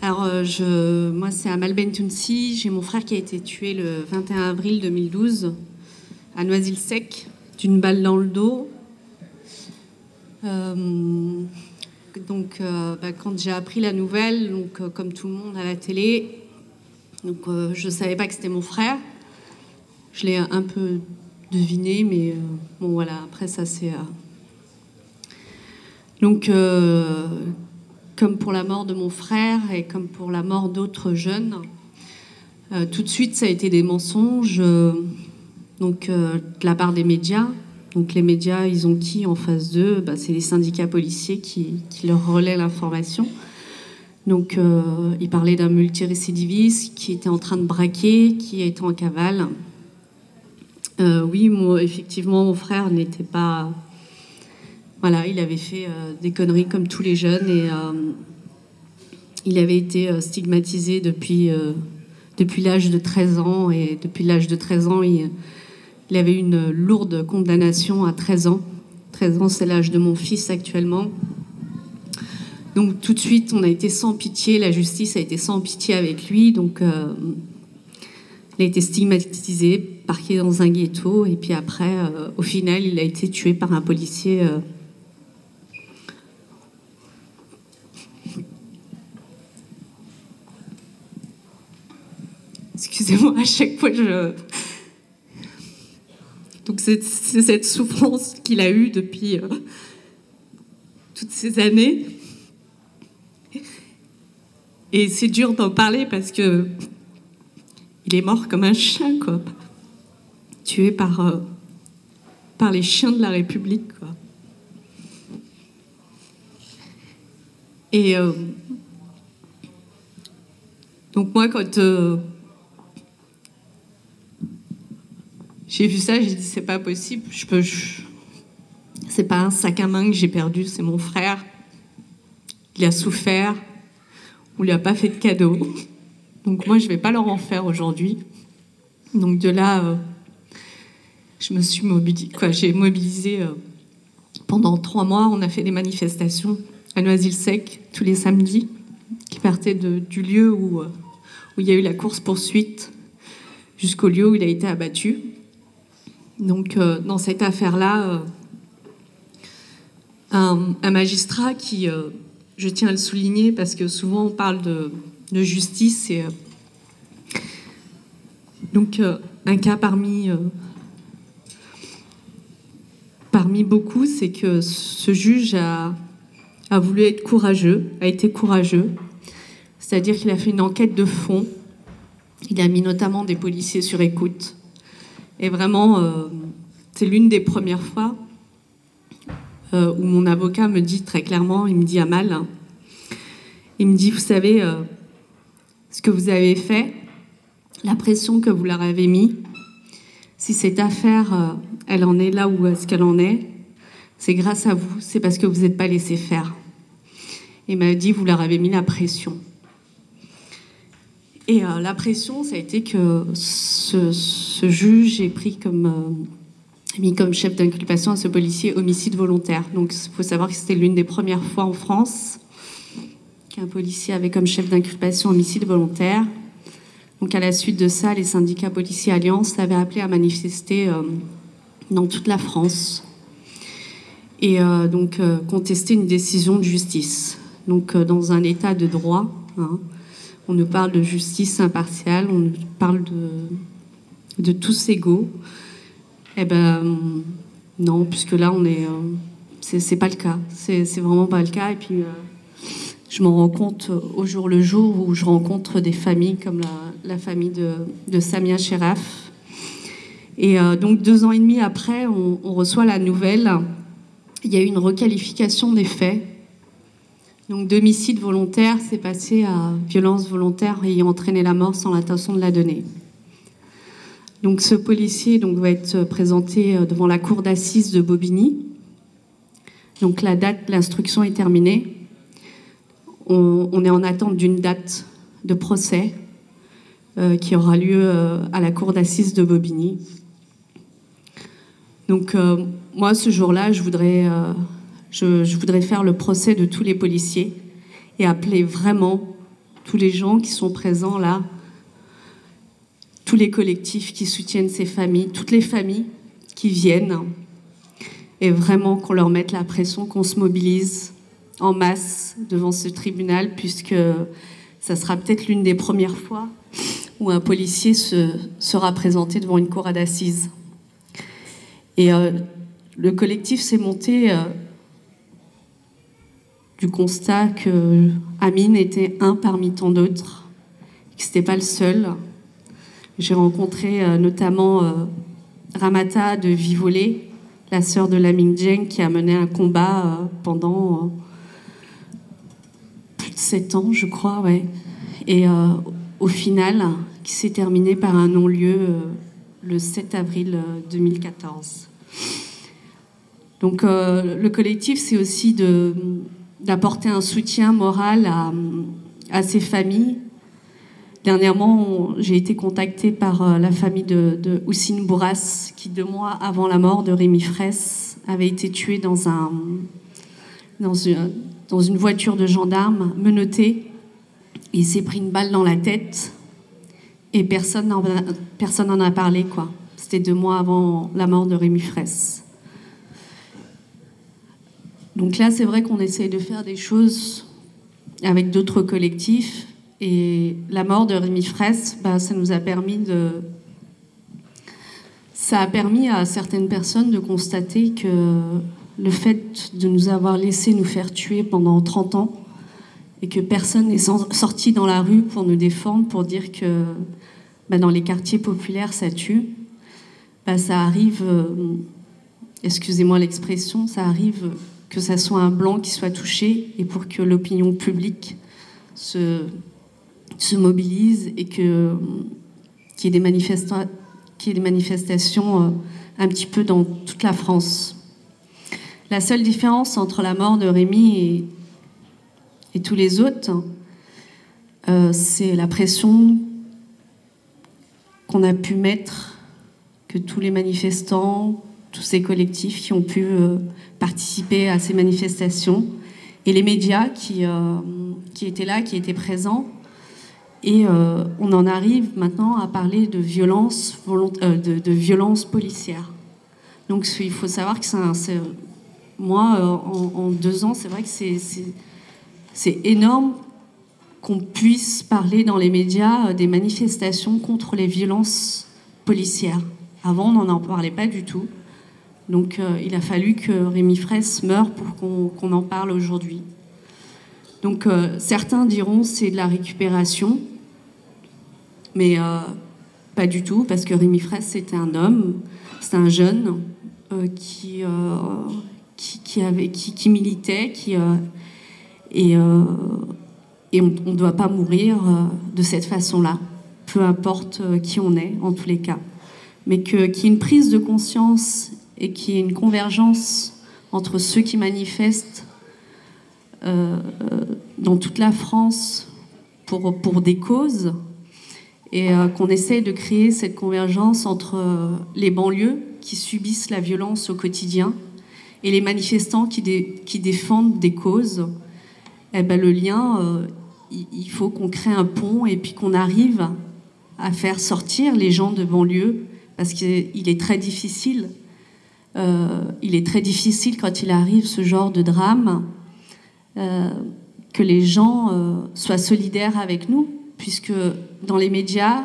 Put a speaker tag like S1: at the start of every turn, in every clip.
S1: Alors, euh, je, moi, c'est à Malbentounsi. J'ai mon frère qui a été tué le 21 avril 2012 à Noisy-le-Sec d'une balle dans le dos. Euh, donc, euh, bah, quand j'ai appris la nouvelle, donc, comme tout le monde à la télé, donc, je ne savais pas que c'était mon frère. Je l'ai un peu deviné, mais bon, voilà, après, ça, c'est. Donc, comme pour la mort de mon frère et comme pour la mort d'autres jeunes, euh, tout de suite, ça a été des mensonges euh, donc, euh, de la part des médias. Donc les médias, ils ont qui en face d'eux? Bah, C'est les syndicats policiers qui, qui leur relaient l'information. Donc euh, ils parlaient d'un multirécidiviste qui était en train de braquer, qui était en cavale. Oui, moi, effectivement, mon frère n'était pas... Voilà, il avait fait euh, des conneries comme tous les jeunes et euh, il avait été euh, stigmatisé depuis, depuis l'âge de 13 ans. Et depuis l'âge de 13 ans, il, il avait une lourde condamnation à 13 ans. 13 ans, c'est l'âge de mon fils actuellement. Donc tout de suite, on a été sans pitié, la justice a été sans pitié avec lui. Donc il a été stigmatisé, parqué dans un ghetto. Et puis après, au final, il a été tué par un policier. euh, Excusez-moi, à chaque fois, je... Donc c'est cette souffrance qu'il a eue depuis euh, toutes ces années. Et c'est dur d'en parler parce que il est mort comme un chien, quoi. Tué par, euh, par les chiens de la République, quoi. Et euh, donc moi, quand j'ai vu ça, j'ai dit c'est pas possible. Je peux, c'est pas un sac à main que j'ai perdu, c'est mon frère. Il a souffert. On lui a pas fait de cadeau. Donc moi, je vais pas leur en faire aujourd'hui. Donc de là, euh, je me suis mobilisée. J'ai mobilisé euh, pendant trois mois. On a fait des manifestations à Noisy-le-Sec tous les samedis, qui partaient du lieu où, euh, où il y a eu la course poursuite jusqu'au lieu où il a été abattu. Donc, euh, dans cette affaire-là, euh, un, magistrat qui, euh, je tiens à le souligner parce que souvent on parle de, justice et donc un cas parmi beaucoup, c'est que ce juge a, a voulu être courageux, a été courageux, c'est-à-dire qu'il a fait une enquête de fond. Il a mis notamment des policiers sur écoute. Et vraiment, euh, c'est l'une des premières fois euh, où mon avocat me dit très clairement, il me dit à mal, il me dit, vous savez, euh, ce que vous avez fait, la pression que vous leur avez mis, si cette affaire, elle en est là où est-ce qu'elle en est, c'est grâce à vous, c'est parce que vous n'êtes pas laissé faire. Il m'a dit, vous leur avez mis la pression. Et la pression, ça a été que ce, ce juge est pris comme, euh, mis comme chef d'inculpation à ce policier homicide volontaire. Donc il faut savoir que c'était l'une des premières fois en France qu'un policier avait comme chef d'inculpation homicide volontaire. Donc à la suite de ça, les syndicats policiers Alliance l'avaient appelé à manifester euh, dans toute la France et euh, donc contester une décision de justice. Donc dans un état de droit, hein, on nous parle de justice impartiale, on parle de, de tous égaux. Eh ben non, puisque là on est, euh, c'est pas le cas. C'est vraiment pas le cas. Et puis euh, je m'en rends compte au jour le jour où je rencontre des familles comme la, famille de, Samia Sheraf. Et euh, donc deux ans et demi après, on, reçoit la nouvelle. Il y a eu une requalification des faits. Donc d'homicide volontaire, c'est passé à violence volontaire ayant entraîné la mort sans l'intention de la donner. Donc ce policier va être présenté euh, devant la cour d'assises de Bobigny. Donc la date l'instruction est terminée. On, est en attente d'une date de procès euh, qui aura lieu euh, à la cour d'assises de Bobigny. Donc euh, moi, ce jour-là, euh, je, je voudrais faire le procès de tous les policiers et appeler vraiment tous les gens qui sont présents là, tous les collectifs qui soutiennent ces familles, toutes les familles qui viennent, et vraiment qu'on leur mette la pression, qu'on se mobilise en masse devant ce tribunal, puisque ça sera peut-être l'une des premières fois où un policier se, sera présenté devant une cour d'assises. Et euh, le collectif s'est monté euh, du constat que Amine était un parmi tant d'autres, que ce n'était pas le seul. J'ai rencontré euh, notamment Ramata de Vivolé, la sœur de Lamine Dieng, qui a mené un combat pendant plus de sept ans, je crois, ouais. Et au final, qui s'est terminé par un non-lieu le 7 avril 2014. Donc euh, le collectif, c'est aussi d'apporter un soutien moral à, à ces familles. Dernièrement, j'ai été contactée par euh, la famille de, Houssine Bourras, qui deux mois avant la mort de Rémi Fraisse avait été tué dans, un, dans, une, voiture de gendarme menotté. Il s'est pris une balle dans la tête et personne n'en a parlé. C'était deux mois avant la mort de Rémi Fraisse. Donc là, c'est vrai qu'on essaye de faire des choses avec d'autres collectifs. Et la mort de Rémi Fraisse, bah, ça nous a permis de. Ça a permis à certaines personnes de constater que le fait de nous avoir laissé nous faire tuer pendant 30 ans et que personne n'est sorti dans la rue pour nous défendre, pour dire que bah, dans les quartiers populaires, ça tue, bah, ça arrive, euh, excusez-moi l'expression, ça arrive que ça soit un blanc qui soit touché et pour que l'opinion publique se, se mobilise et que qu'il y ait des, ait des manifestations euh, un petit peu dans toute la France. La seule différence entre la mort de Rémi et, tous les autres, euh, c'est la pression qu'on a pu mettre, que tous les manifestants, tous ces collectifs qui ont pu euh, participer à ces manifestations et les médias qui, euh, qui étaient là, qui étaient présents. Et euh, on en arrive maintenant à parler de violence, violence policière. Donc il faut savoir que c'est moi, en, en, deux ans, c'est vrai que c'est énorme qu'on puisse parler dans les médias des manifestations contre les violences policières. Avant, on n'en parlait pas du tout. Donc euh, il a fallu que Rémi Fraisse meure pour qu'on en parle aujourd'hui. Donc euh, certains diront c'est de la récupération, mais euh, pas du tout, parce que Rémi Fraisse c'était un homme, c'est un jeune qui, qui, avait, qui, militait, qui, et, et on ne doit pas mourir de cette façon-là, peu importe qui on est en tous les cas. Mais qu'il y ait une prise de conscience et qu'il y ait une convergence entre ceux qui manifestent euh, euh, dans toute la France pour, pour des causes et euh, qu'on essaie de créer cette convergence entre les banlieues qui subissent la violence au quotidien et les manifestants qui, qui défendent des causes. Eh ben, le lien, il faut qu'on crée un pont et puis qu'on arrive à faire sortir les gens de banlieue parce qu'il est très difficile euh, il est très difficile quand il arrive ce genre de drame euh, que les gens euh, soient solidaires avec nous, puisque dans les médias,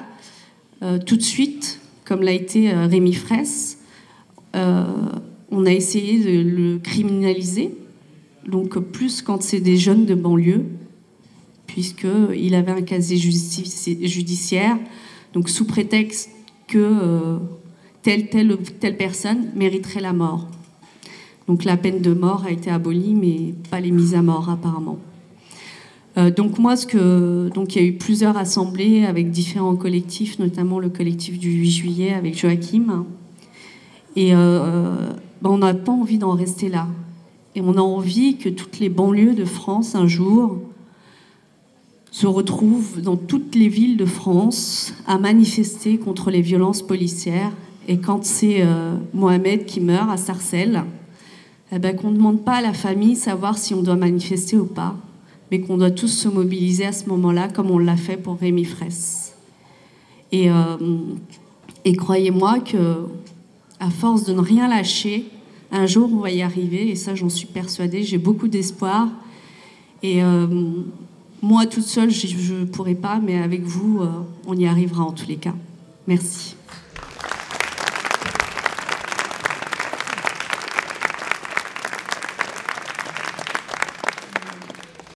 S1: tout de suite, comme l'a été Rémi Fraisse, on a essayé de le criminaliser, donc plus quand c'est des jeunes de banlieue, puisqu'il avait un casier judiciaire, donc sous prétexte que telle, telle telle personne mériterait la mort. Donc la peine de mort a été abolie, mais pas les mises à mort apparemment. Euh, donc moi, ce que, donc il y a eu plusieurs assemblées avec différents collectifs, notamment le collectif du 8 juillet avec Joachim. Et euh, ben, on n'a pas envie d'en rester là. Et on a envie que toutes les banlieues de France, un jour, se retrouvent dans toutes les villes de France à manifester contre les violences policières et quand c'est euh, Mohamed qui meurt à Sarcelles, eh ben, qu'on ne demande pas à la famille savoir si on doit manifester ou pas, mais qu'on doit tous se mobiliser à ce moment-là, comme on l'a fait pour Rémi Fraisse. Et, euh, croyez-moi que, à force de ne rien lâcher, un jour on va y arriver, et ça j'en suis persuadée, j'ai beaucoup d'espoir. Et euh, moi toute seule, je ne pourrai pas, mais avec vous, euh, on y arrivera en tous les cas. Merci.